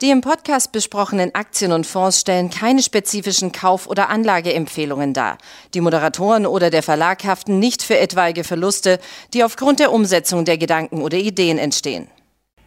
Die im Podcast besprochenen Aktien und Fonds stellen keine spezifischen Kauf- oder Anlageempfehlungen dar. Die Moderatoren oder der Verlag haften nicht für etwaige Verluste, die aufgrund der Umsetzung der Gedanken oder Ideen entstehen.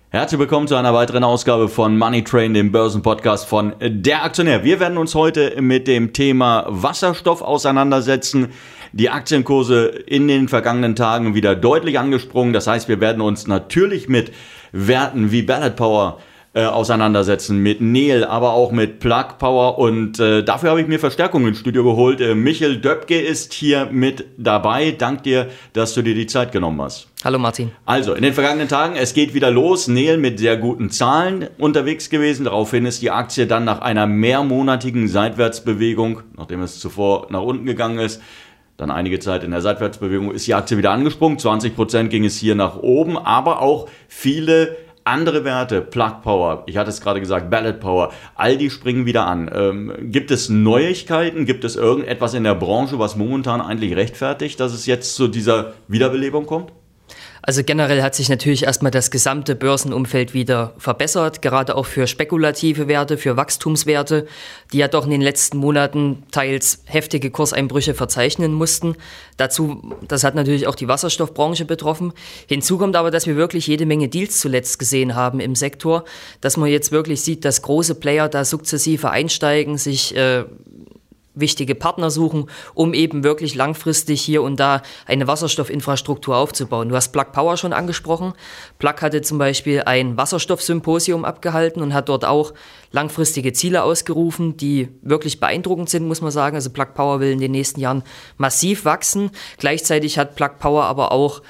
Herzlich willkommen zu einer weiteren Ausgabe von Money Train, dem Börsenpodcast von Der Aktionär. Wir werden uns heute mit dem Thema Wasserstoff auseinandersetzen. Die Aktienkurse in den vergangenen Tagen wieder deutlich angesprungen. Das heißt, wir werden uns natürlich mit Werten wie Ballot Power äh, auseinandersetzen mit Neil, aber auch mit Plug Power und äh, dafür habe ich mir Verstärkung ins Studio geholt. Äh, Michel Döpke ist hier mit dabei. Dank dir, dass du dir die Zeit genommen hast. Hallo Martin. Also, in den vergangenen Tagen, es geht wieder los. Neil mit sehr guten Zahlen unterwegs gewesen. Daraufhin ist die Aktie dann nach einer mehrmonatigen Seitwärtsbewegung, nachdem es zuvor nach unten gegangen ist, dann einige Zeit in der Seitwärtsbewegung, ist die Aktie wieder angesprungen. 20 Prozent ging es hier nach oben, aber auch viele andere Werte, Plug Power, ich hatte es gerade gesagt, Ballot Power, all die springen wieder an. Ähm, gibt es Neuigkeiten? Gibt es irgendetwas in der Branche, was momentan eigentlich rechtfertigt, dass es jetzt zu dieser Wiederbelebung kommt? Also generell hat sich natürlich erstmal das gesamte Börsenumfeld wieder verbessert, gerade auch für spekulative Werte, für Wachstumswerte, die ja doch in den letzten Monaten teils heftige Kurseinbrüche verzeichnen mussten. Dazu, das hat natürlich auch die Wasserstoffbranche betroffen. Hinzu kommt aber, dass wir wirklich jede Menge Deals zuletzt gesehen haben im Sektor, dass man jetzt wirklich sieht, dass große Player da sukzessive einsteigen, sich äh, wichtige Partner suchen, um eben wirklich langfristig hier und da eine Wasserstoffinfrastruktur aufzubauen. Du hast Plug Power schon angesprochen. Plug hatte zum Beispiel ein Wasserstoffsymposium abgehalten und hat dort auch langfristige Ziele ausgerufen, die wirklich beeindruckend sind, muss man sagen. Also Plug Power will in den nächsten Jahren massiv wachsen. Gleichzeitig hat Plug Power aber auch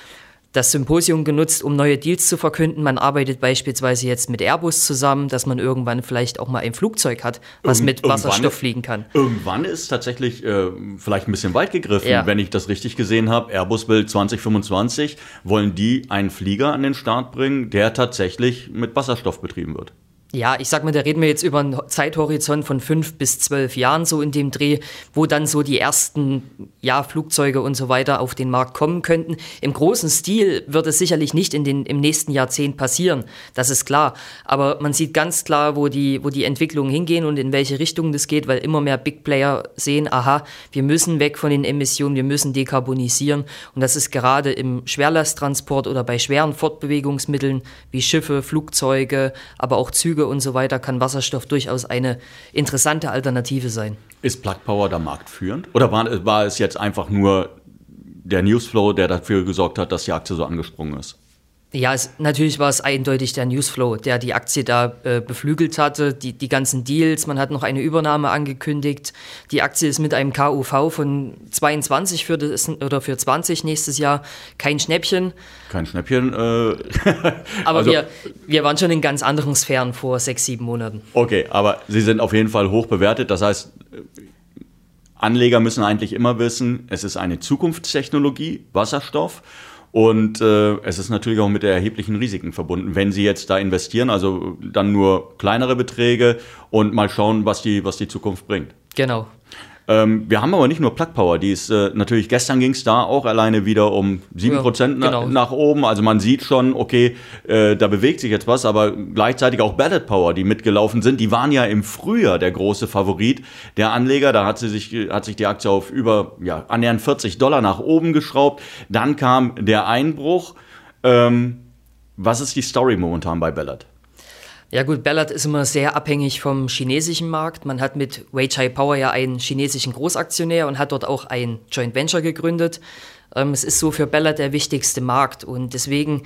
das Symposium genutzt, um neue Deals zu verkünden. Man arbeitet beispielsweise jetzt mit Airbus zusammen, dass man irgendwann vielleicht auch mal ein Flugzeug hat, was Irgend, mit Wasserstoff fliegen kann. Irgendwann ist tatsächlich äh, vielleicht ein bisschen weit gegriffen, ja. wenn ich das richtig gesehen habe. Airbus will 2025, wollen die einen Flieger an den Start bringen, der tatsächlich mit Wasserstoff betrieben wird. Ja, ich sag mal, da reden wir jetzt über einen Zeithorizont von fünf bis zwölf Jahren so in dem Dreh, wo dann so die ersten ja, Flugzeuge und so weiter auf den Markt kommen könnten. Im großen Stil wird es sicherlich nicht in den, im nächsten Jahrzehnt passieren, das ist klar. Aber man sieht ganz klar, wo die, wo die Entwicklungen hingehen und in welche Richtung das geht, weil immer mehr Big Player sehen, aha, wir müssen weg von den Emissionen, wir müssen dekarbonisieren. Und das ist gerade im Schwerlasttransport oder bei schweren Fortbewegungsmitteln wie Schiffe, Flugzeuge, aber auch Züge Züge und so weiter kann Wasserstoff durchaus eine interessante Alternative sein. Ist Plug Power da marktführend? Oder war, war es jetzt einfach nur der Newsflow, der dafür gesorgt hat, dass die Aktie so angesprungen ist? Ja, es, natürlich war es eindeutig der Newsflow, der die Aktie da äh, beflügelt hatte, die, die ganzen Deals, man hat noch eine Übernahme angekündigt. Die Aktie ist mit einem KUV von 22 für das, oder für 20 nächstes Jahr kein Schnäppchen. Kein Schnäppchen. Äh aber also, wir, wir waren schon in ganz anderen Sphären vor sechs, sieben Monaten. Okay, aber sie sind auf jeden Fall hoch bewertet. Das heißt, Anleger müssen eigentlich immer wissen, es ist eine Zukunftstechnologie, Wasserstoff. Und äh, es ist natürlich auch mit erheblichen Risiken verbunden, wenn Sie jetzt da investieren, also dann nur kleinere Beträge und mal schauen, was die, was die Zukunft bringt. Genau. Ähm, wir haben aber nicht nur Plug Power, die ist äh, natürlich gestern ging es da auch alleine wieder um 7% ja, genau. na, nach oben. Also man sieht schon, okay, äh, da bewegt sich jetzt was, aber gleichzeitig auch Ballot Power, die mitgelaufen sind, die waren ja im Frühjahr der große Favorit der Anleger. Da hat, sie sich, hat sich die Aktie auf über ja, annähernd 40 Dollar nach oben geschraubt. Dann kam der Einbruch. Ähm, was ist die Story momentan bei Ballot? Ja gut, Ballard ist immer sehr abhängig vom chinesischen Markt. Man hat mit Weichai Power ja einen chinesischen Großaktionär und hat dort auch ein Joint Venture gegründet. Ähm, es ist so für Ballard der wichtigste Markt und deswegen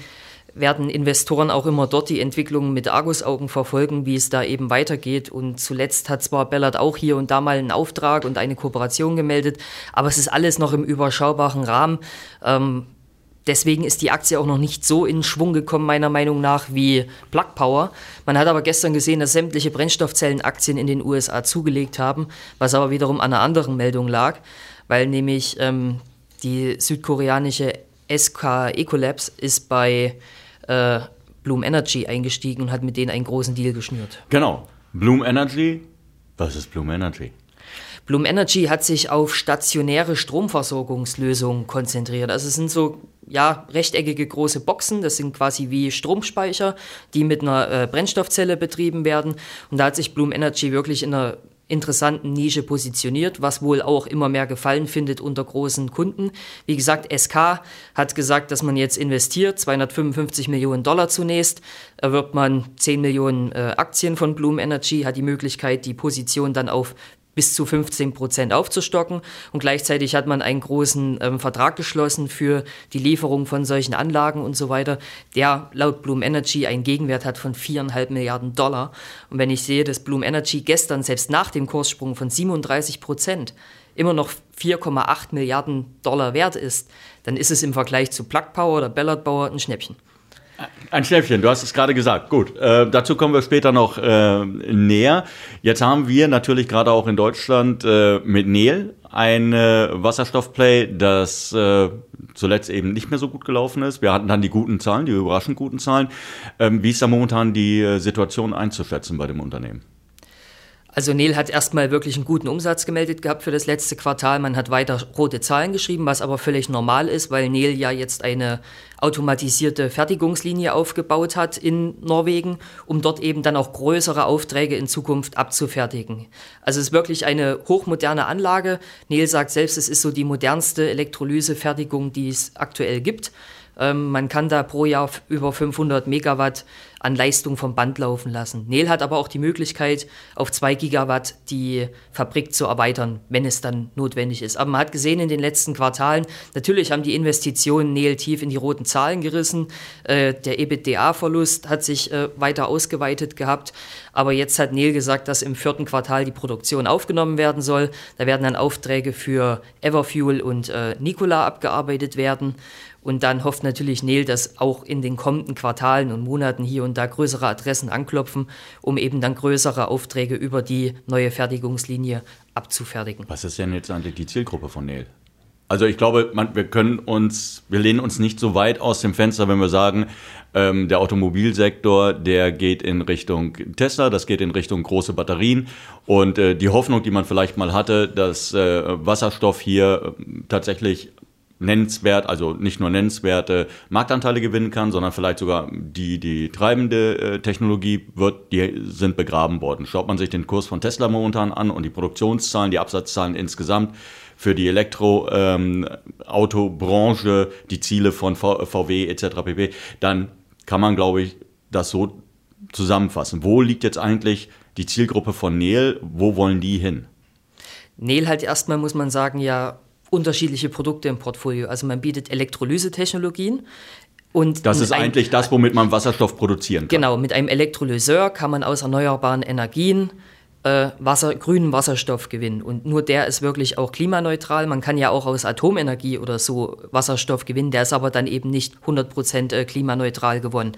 werden Investoren auch immer dort die Entwicklung mit Argusaugen verfolgen, wie es da eben weitergeht. Und zuletzt hat zwar Ballard auch hier und da mal einen Auftrag und eine Kooperation gemeldet, aber es ist alles noch im überschaubaren Rahmen. Ähm, Deswegen ist die Aktie auch noch nicht so in Schwung gekommen, meiner Meinung nach, wie Plug Power. Man hat aber gestern gesehen, dass sämtliche Brennstoffzellenaktien in den USA zugelegt haben, was aber wiederum an einer anderen Meldung lag, weil nämlich ähm, die südkoreanische SK Ecolabs ist bei äh, Bloom Energy eingestiegen und hat mit denen einen großen Deal geschnürt. Genau. Bloom Energy. Was ist Bloom Energy? Bloom Energy hat sich auf stationäre Stromversorgungslösungen konzentriert. Also es sind so ja, rechteckige große Boxen, das sind quasi wie Stromspeicher, die mit einer äh, Brennstoffzelle betrieben werden. Und da hat sich Bloom Energy wirklich in einer interessanten Nische positioniert, was wohl auch immer mehr Gefallen findet unter großen Kunden. Wie gesagt, SK hat gesagt, dass man jetzt investiert, 255 Millionen Dollar zunächst, erwirbt man 10 Millionen äh, Aktien von Bloom Energy, hat die Möglichkeit, die Position dann auf bis zu 15 Prozent aufzustocken. Und gleichzeitig hat man einen großen ähm, Vertrag geschlossen für die Lieferung von solchen Anlagen und so weiter, der laut Bloom Energy einen Gegenwert hat von viereinhalb Milliarden Dollar. Und wenn ich sehe, dass Bloom Energy gestern selbst nach dem Kurssprung von 37 Prozent immer noch 4,8 Milliarden Dollar wert ist, dann ist es im Vergleich zu Plug Power oder Ballard Power ein Schnäppchen. Ein Schnäppchen, du hast es gerade gesagt. Gut, äh, dazu kommen wir später noch äh, näher. Jetzt haben wir natürlich gerade auch in Deutschland äh, mit Nel ein äh, Wasserstoffplay, das äh, zuletzt eben nicht mehr so gut gelaufen ist. Wir hatten dann die guten Zahlen, die überraschend guten Zahlen. Ähm, wie ist da momentan die äh, Situation einzuschätzen bei dem Unternehmen? Also Neil hat erstmal wirklich einen guten Umsatz gemeldet gehabt für das letzte Quartal. Man hat weiter rote Zahlen geschrieben, was aber völlig normal ist, weil Neil ja jetzt eine automatisierte Fertigungslinie aufgebaut hat in Norwegen, um dort eben dann auch größere Aufträge in Zukunft abzufertigen. Also es ist wirklich eine hochmoderne Anlage. Neil sagt selbst, es ist so die modernste Elektrolysefertigung, die es aktuell gibt. Ähm, man kann da pro Jahr über 500 Megawatt an Leistung vom Band laufen lassen. Nel hat aber auch die Möglichkeit, auf 2 Gigawatt die Fabrik zu erweitern, wenn es dann notwendig ist. Aber man hat gesehen in den letzten Quartalen, natürlich haben die Investitionen Nel tief in die roten Zahlen gerissen. Äh, der EBITDA-Verlust hat sich äh, weiter ausgeweitet gehabt. Aber jetzt hat Nel gesagt, dass im vierten Quartal die Produktion aufgenommen werden soll. Da werden dann Aufträge für Everfuel und äh, Nikola abgearbeitet werden. Und dann hofft natürlich Neil, dass auch in den kommenden Quartalen und Monaten hier und da größere Adressen anklopfen, um eben dann größere Aufträge über die neue Fertigungslinie abzufertigen. Was ist denn jetzt eigentlich die Zielgruppe von Neil? Also ich glaube, man, wir können uns, wir lehnen uns nicht so weit aus dem Fenster, wenn wir sagen, ähm, der Automobilsektor, der geht in Richtung Tesla, das geht in Richtung große Batterien und äh, die Hoffnung, die man vielleicht mal hatte, dass äh, Wasserstoff hier äh, tatsächlich nennenswert, also nicht nur nennenswerte Marktanteile gewinnen kann, sondern vielleicht sogar die, die treibende äh, Technologie wird, die sind begraben worden. Schaut man sich den Kurs von Tesla momentan an und die Produktionszahlen, die Absatzzahlen insgesamt für die Elektroautobranche, ähm, die Ziele von v VW etc. pp., dann kann man, glaube ich, das so zusammenfassen. Wo liegt jetzt eigentlich die Zielgruppe von Nel? Wo wollen die hin? Nel halt erstmal, muss man sagen, ja unterschiedliche Produkte im Portfolio. Also man bietet Elektrolysetechnologien. Und das ist eigentlich das, womit man Wasserstoff produzieren kann. Genau, mit einem Elektrolyseur kann man aus erneuerbaren Energien äh, Wasser, grünen Wasserstoff gewinnen. Und nur der ist wirklich auch klimaneutral. Man kann ja auch aus Atomenergie oder so Wasserstoff gewinnen, der ist aber dann eben nicht 100% äh, klimaneutral gewonnen.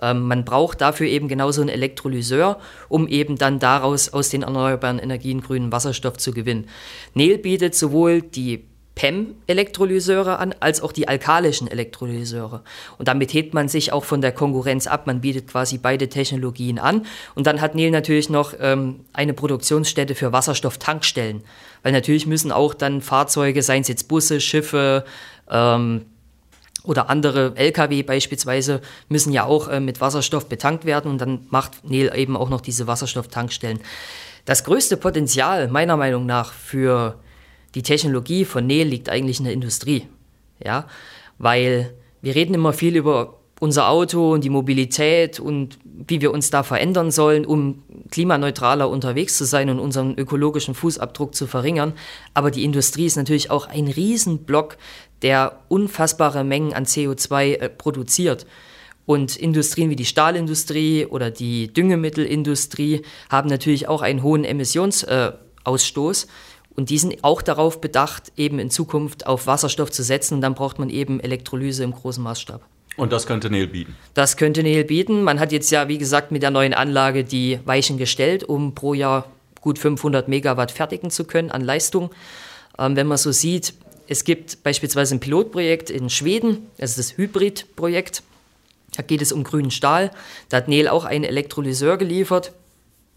Ähm, man braucht dafür eben genauso einen Elektrolyseur, um eben dann daraus aus den erneuerbaren Energien grünen Wasserstoff zu gewinnen. Nel bietet sowohl die PEM-Elektrolyseure an, als auch die alkalischen Elektrolyseure. Und damit hebt man sich auch von der Konkurrenz ab. Man bietet quasi beide Technologien an. Und dann hat Neil natürlich noch ähm, eine Produktionsstätte für Wasserstofftankstellen. Weil natürlich müssen auch dann Fahrzeuge, seien es jetzt Busse, Schiffe, ähm, oder andere Lkw beispielsweise müssen ja auch äh, mit Wasserstoff betankt werden und dann macht Neil eben auch noch diese Wasserstofftankstellen. Das größte Potenzial meiner Meinung nach für die Technologie von Nähe liegt eigentlich in der Industrie. Ja, weil wir reden immer viel über unser Auto und die Mobilität und wie wir uns da verändern sollen, um klimaneutraler unterwegs zu sein und unseren ökologischen Fußabdruck zu verringern. Aber die Industrie ist natürlich auch ein Riesenblock, der unfassbare Mengen an CO2 äh, produziert. Und Industrien wie die Stahlindustrie oder die Düngemittelindustrie haben natürlich auch einen hohen Emissionsausstoß. Und die sind auch darauf bedacht, eben in Zukunft auf Wasserstoff zu setzen. Und dann braucht man eben Elektrolyse im großen Maßstab. Und das könnte Neil bieten? Das könnte Neil bieten. Man hat jetzt ja, wie gesagt, mit der neuen Anlage die Weichen gestellt, um pro Jahr gut 500 Megawatt fertigen zu können an Leistung. Ähm, wenn man so sieht, es gibt beispielsweise ein Pilotprojekt in Schweden, das ist das Hybrid-Projekt. Da geht es um grünen Stahl. Da hat Neil auch einen Elektrolyseur geliefert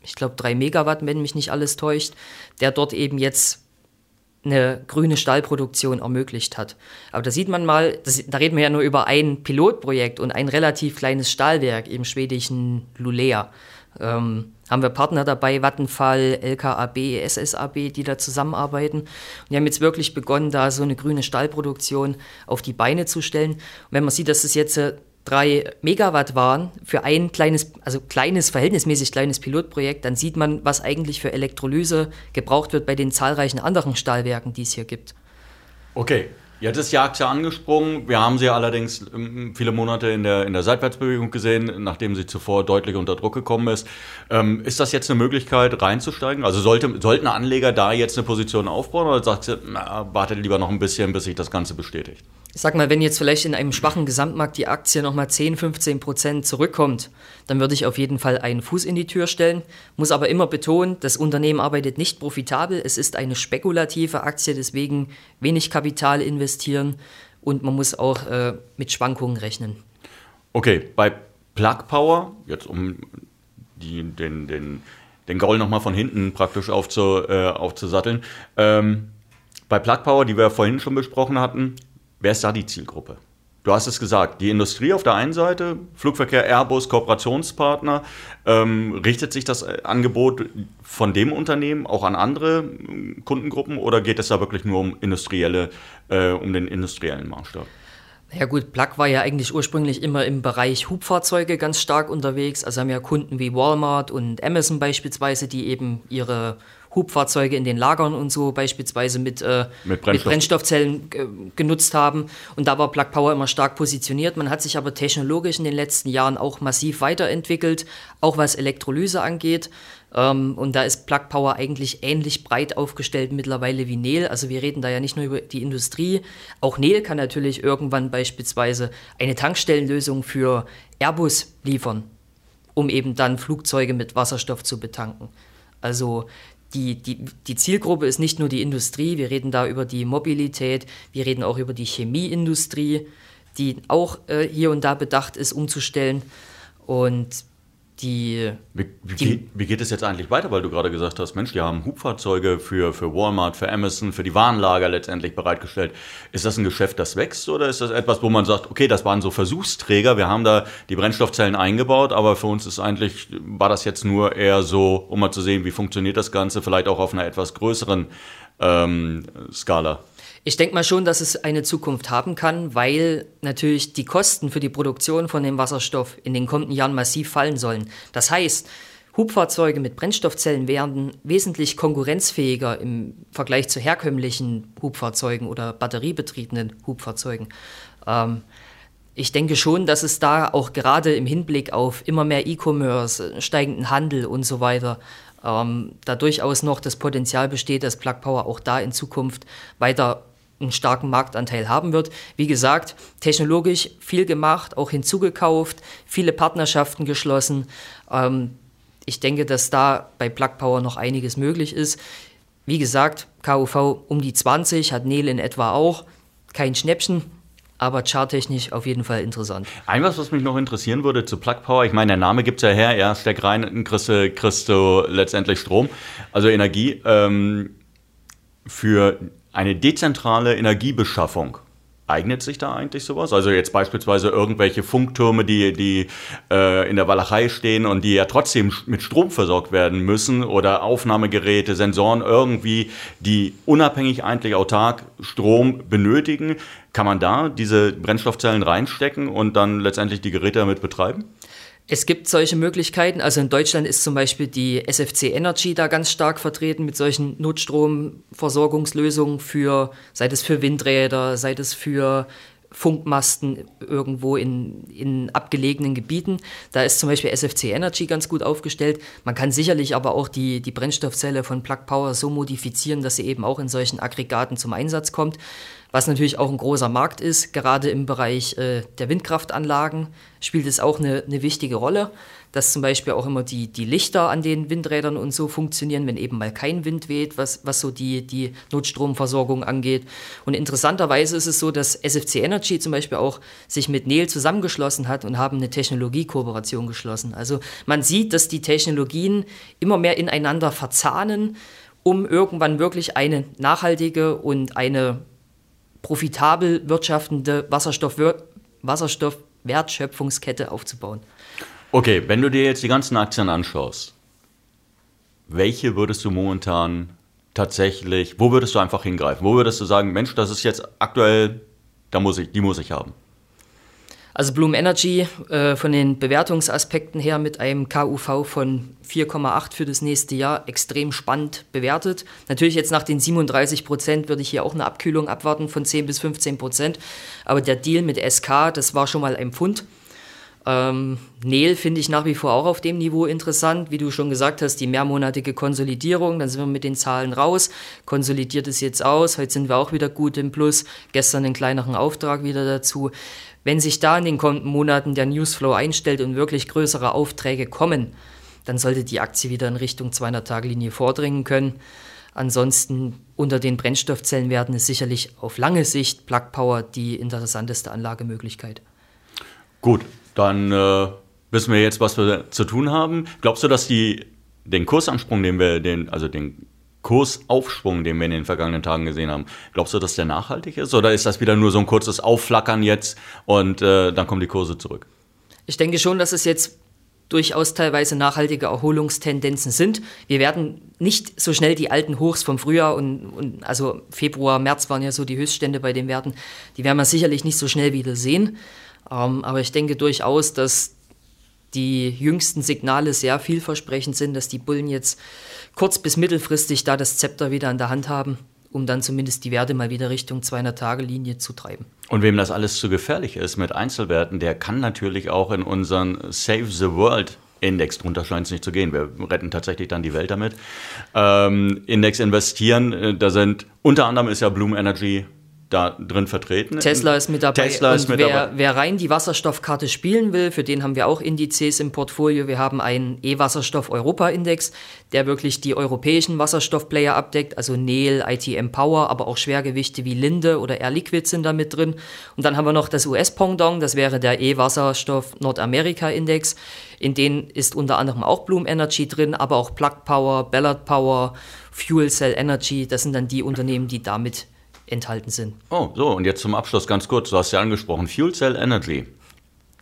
ich glaube, drei Megawatt, wenn mich nicht alles täuscht, der dort eben jetzt eine grüne Stahlproduktion ermöglicht hat. Aber da sieht man mal, das, da reden wir ja nur über ein Pilotprojekt und ein relativ kleines Stahlwerk im schwedischen Lulea. Ähm, haben wir Partner dabei, Vattenfall, LKAB, SSAB, die da zusammenarbeiten. Und die haben jetzt wirklich begonnen, da so eine grüne Stahlproduktion auf die Beine zu stellen. Und wenn man sieht, dass es jetzt äh, drei Megawatt waren für ein kleines, also kleines, verhältnismäßig kleines Pilotprojekt, dann sieht man, was eigentlich für Elektrolyse gebraucht wird bei den zahlreichen anderen Stahlwerken, die es hier gibt. Okay, Jetzt ist die Aktie angesprungen. Wir haben sie allerdings ähm, viele Monate in der, in der Seitwärtsbewegung gesehen, nachdem sie zuvor deutlich unter Druck gekommen ist. Ähm, ist das jetzt eine Möglichkeit, reinzusteigen? Also sollte, sollten Anleger da jetzt eine Position aufbauen oder sagt sie, na, wartet lieber noch ein bisschen, bis sich das Ganze bestätigt? Ich sag mal, wenn jetzt vielleicht in einem schwachen Gesamtmarkt die Aktie nochmal 10, 15 Prozent zurückkommt, dann würde ich auf jeden Fall einen Fuß in die Tür stellen. Muss aber immer betonen, das Unternehmen arbeitet nicht profitabel. Es ist eine spekulative Aktie, deswegen wenig Kapital investieren und man muss auch äh, mit Schwankungen rechnen. Okay, bei Plug Power, jetzt um die, den, den, den Gaul nochmal von hinten praktisch aufzu, äh, aufzusatteln. Ähm, bei Plug Power, die wir vorhin schon besprochen hatten, Wer ist da die Zielgruppe? Du hast es gesagt, die Industrie auf der einen Seite, Flugverkehr, Airbus, Kooperationspartner. Ähm, richtet sich das Angebot von dem Unternehmen auch an andere äh, Kundengruppen oder geht es da wirklich nur um industrielle, äh, um den industriellen Maßstab? Ja gut, Plug war ja eigentlich ursprünglich immer im Bereich Hubfahrzeuge ganz stark unterwegs. Also haben ja Kunden wie Walmart und Amazon beispielsweise, die eben ihre Hubfahrzeuge in den Lagern und so beispielsweise mit, äh, mit, Brennstoff. mit Brennstoffzellen äh, genutzt haben. Und da war Plug Power immer stark positioniert. Man hat sich aber technologisch in den letzten Jahren auch massiv weiterentwickelt, auch was Elektrolyse angeht. Ähm, und da ist Plug Power eigentlich ähnlich breit aufgestellt mittlerweile wie Nel. Also wir reden da ja nicht nur über die Industrie. Auch Nel kann natürlich irgendwann beispielsweise eine Tankstellenlösung für Airbus liefern, um eben dann Flugzeuge mit Wasserstoff zu betanken. Also die, die, die Zielgruppe ist nicht nur die Industrie, wir reden da über die Mobilität, wir reden auch über die Chemieindustrie, die auch äh, hier und da bedacht ist, umzustellen. Und die, wie, wie, wie, geht es jetzt eigentlich weiter? Weil du gerade gesagt hast, Mensch, die haben Hubfahrzeuge für, für Walmart, für Amazon, für die Warenlager letztendlich bereitgestellt. Ist das ein Geschäft, das wächst oder ist das etwas, wo man sagt, okay, das waren so Versuchsträger, wir haben da die Brennstoffzellen eingebaut, aber für uns ist eigentlich, war das jetzt nur eher so, um mal zu sehen, wie funktioniert das Ganze, vielleicht auch auf einer etwas größeren ähm, Skala? Ich denke mal schon, dass es eine Zukunft haben kann, weil natürlich die Kosten für die Produktion von dem Wasserstoff in den kommenden Jahren massiv fallen sollen. Das heißt, Hubfahrzeuge mit Brennstoffzellen werden wesentlich konkurrenzfähiger im Vergleich zu herkömmlichen Hubfahrzeugen oder batteriebetriebenen Hubfahrzeugen. Ähm, ich denke schon, dass es da auch gerade im Hinblick auf immer mehr E-Commerce, steigenden Handel und so weiter ähm, da durchaus noch das Potenzial besteht, dass Plug Power auch da in Zukunft weiter einen starken Marktanteil haben wird. Wie gesagt, technologisch viel gemacht, auch hinzugekauft, viele Partnerschaften geschlossen. Ähm, ich denke, dass da bei Plug Power noch einiges möglich ist. Wie gesagt, KUV um die 20, hat Nele in etwa auch. Kein Schnäppchen, aber charttechnisch auf jeden Fall interessant. Ein was, was mich noch interessieren würde zu Plug Power, ich meine, der Name gibt es ja her, ja, steck rein, kriegst du, kriegst du letztendlich Strom, also Energie. Ähm, für eine dezentrale Energiebeschaffung. Eignet sich da eigentlich sowas? Also jetzt beispielsweise irgendwelche Funktürme, die, die äh, in der Walachei stehen und die ja trotzdem mit Strom versorgt werden müssen oder Aufnahmegeräte, Sensoren irgendwie, die unabhängig eigentlich autark Strom benötigen. Kann man da diese Brennstoffzellen reinstecken und dann letztendlich die Geräte damit betreiben? Es gibt solche Möglichkeiten. Also in Deutschland ist zum Beispiel die SFC Energy da ganz stark vertreten mit solchen Notstromversorgungslösungen für, sei es für Windräder, sei es für Funkmasten irgendwo in, in abgelegenen Gebieten. Da ist zum Beispiel SFC Energy ganz gut aufgestellt. Man kann sicherlich aber auch die, die Brennstoffzelle von Plug Power so modifizieren, dass sie eben auch in solchen Aggregaten zum Einsatz kommt was natürlich auch ein großer Markt ist. Gerade im Bereich äh, der Windkraftanlagen spielt es auch eine, eine, wichtige Rolle, dass zum Beispiel auch immer die, die Lichter an den Windrädern und so funktionieren, wenn eben mal kein Wind weht, was, was so die, die Notstromversorgung angeht. Und interessanterweise ist es so, dass SFC Energy zum Beispiel auch sich mit Nel zusammengeschlossen hat und haben eine Technologiekooperation geschlossen. Also man sieht, dass die Technologien immer mehr ineinander verzahnen um irgendwann wirklich eine nachhaltige und eine profitabel wirtschaftende Wasserstoff Wasserstoffwertschöpfungskette aufzubauen. Okay, wenn du dir jetzt die ganzen Aktien anschaust, welche würdest du momentan tatsächlich, wo würdest du einfach hingreifen? Wo würdest du sagen, Mensch, das ist jetzt aktuell, da muss ich, die muss ich haben? Also Bloom Energy äh, von den Bewertungsaspekten her mit einem KUV von 4,8 für das nächste Jahr extrem spannend bewertet. Natürlich jetzt nach den 37 Prozent würde ich hier auch eine Abkühlung abwarten von 10 bis 15 Prozent. Aber der Deal mit SK, das war schon mal ein Pfund. Ähm, Nel finde ich nach wie vor auch auf dem Niveau interessant. Wie du schon gesagt hast, die mehrmonatige Konsolidierung, dann sind wir mit den Zahlen raus, konsolidiert es jetzt aus. Heute sind wir auch wieder gut im Plus. Gestern einen kleineren Auftrag wieder dazu. Wenn sich da in den kommenden Monaten der Newsflow einstellt und wirklich größere Aufträge kommen, dann sollte die Aktie wieder in Richtung 200-Tage-Linie vordringen können. Ansonsten unter den Brennstoffzellenwerten ist sicherlich auf lange Sicht Plug Power die interessanteste Anlagemöglichkeit. Gut, dann äh, wissen wir jetzt, was wir zu tun haben. Glaubst du, dass die, den Kursansprung, den wir, den, also den Kursaufschwung, den wir in den vergangenen Tagen gesehen haben, glaubst du, dass der nachhaltig ist? Oder ist das wieder nur so ein kurzes Aufflackern jetzt und äh, dann kommen die Kurse zurück? Ich denke schon, dass es jetzt durchaus teilweise nachhaltige Erholungstendenzen sind. Wir werden nicht so schnell die alten Hochs vom Frühjahr und, und, also Februar, März waren ja so die Höchststände bei den Werten, die werden wir sicherlich nicht so schnell wieder sehen. Ähm, aber ich denke durchaus, dass die jüngsten Signale sehr vielversprechend sind, dass die Bullen jetzt kurz- bis mittelfristig da das Zepter wieder an der Hand haben, um dann zumindest die Werte mal wieder Richtung 200-Tage-Linie zu treiben. Und wem das alles zu gefährlich ist mit Einzelwerten, der kann natürlich auch in unseren Save the World Index, drunter scheint es nicht zu gehen. Wir retten tatsächlich dann die Welt damit. Ähm, Index investieren, äh, da sind unter anderem ist ja Bloom Energy da drin vertreten. Tesla ist mit dabei. Tesla ist mit wer, dabei. wer rein die Wasserstoffkarte spielen will, für den haben wir auch Indizes im Portfolio. Wir haben einen E-Wasserstoff-Europa-Index, der wirklich die europäischen Wasserstoffplayer abdeckt, also Nel, ITM Power, aber auch Schwergewichte wie Linde oder Air Liquid sind da mit drin. Und dann haben wir noch das US-Pendant, das wäre der E-Wasserstoff Nordamerika-Index. In den ist unter anderem auch Bloom Energy drin, aber auch Plug Power, Ballard Power, Fuel Cell Energy. Das sind dann die Unternehmen, die damit enthalten sind. Oh, so, und jetzt zum Abschluss ganz kurz. Du hast ja angesprochen, Fuel Cell Energy.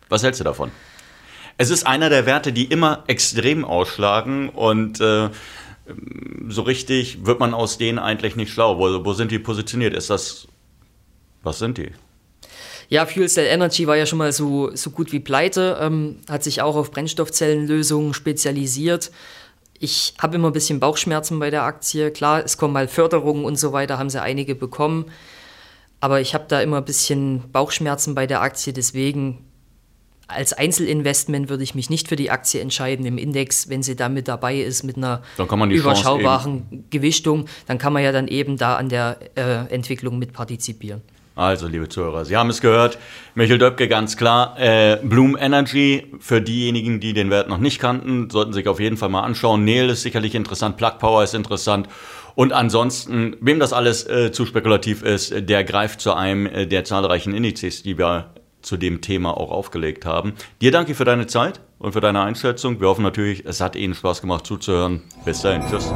Was hältst du davon? Es ist einer der Werte, die immer extrem ausschlagen und äh, so richtig wird man aus denen eigentlich nicht schlau. Wo, wo sind die positioniert? Ist das. Was sind die? Ja, Fuel Cell Energy war ja schon mal so, so gut wie pleite, ähm, hat sich auch auf Brennstoffzellenlösungen spezialisiert ich habe immer ein bisschen Bauchschmerzen bei der Aktie. Klar, es kommen mal Förderungen und so weiter, haben sie einige bekommen. Aber ich habe da immer ein bisschen Bauchschmerzen bei der Aktie. Deswegen als Einzelinvestment würde ich mich nicht für die Aktie entscheiden im Index, wenn sie da mit dabei ist mit einer überschaubaren Gewichtung, dann kann man ja dann eben da an der äh, Entwicklung mit partizipieren. Also, liebe Zuhörer, Sie haben es gehört. Michael Döpke, ganz klar. Äh, Bloom Energy, für diejenigen, die den Wert noch nicht kannten, sollten sich auf jeden Fall mal anschauen. Neil ist sicherlich interessant, Plug Power ist interessant. Und ansonsten, wem das alles äh, zu spekulativ ist, der greift zu einem äh, der zahlreichen Indizes, die wir zu dem Thema auch aufgelegt haben. Dir danke für deine Zeit und für deine Einschätzung. Wir hoffen natürlich, es hat Ihnen Spaß gemacht zuzuhören. Bis dahin. Tschüss.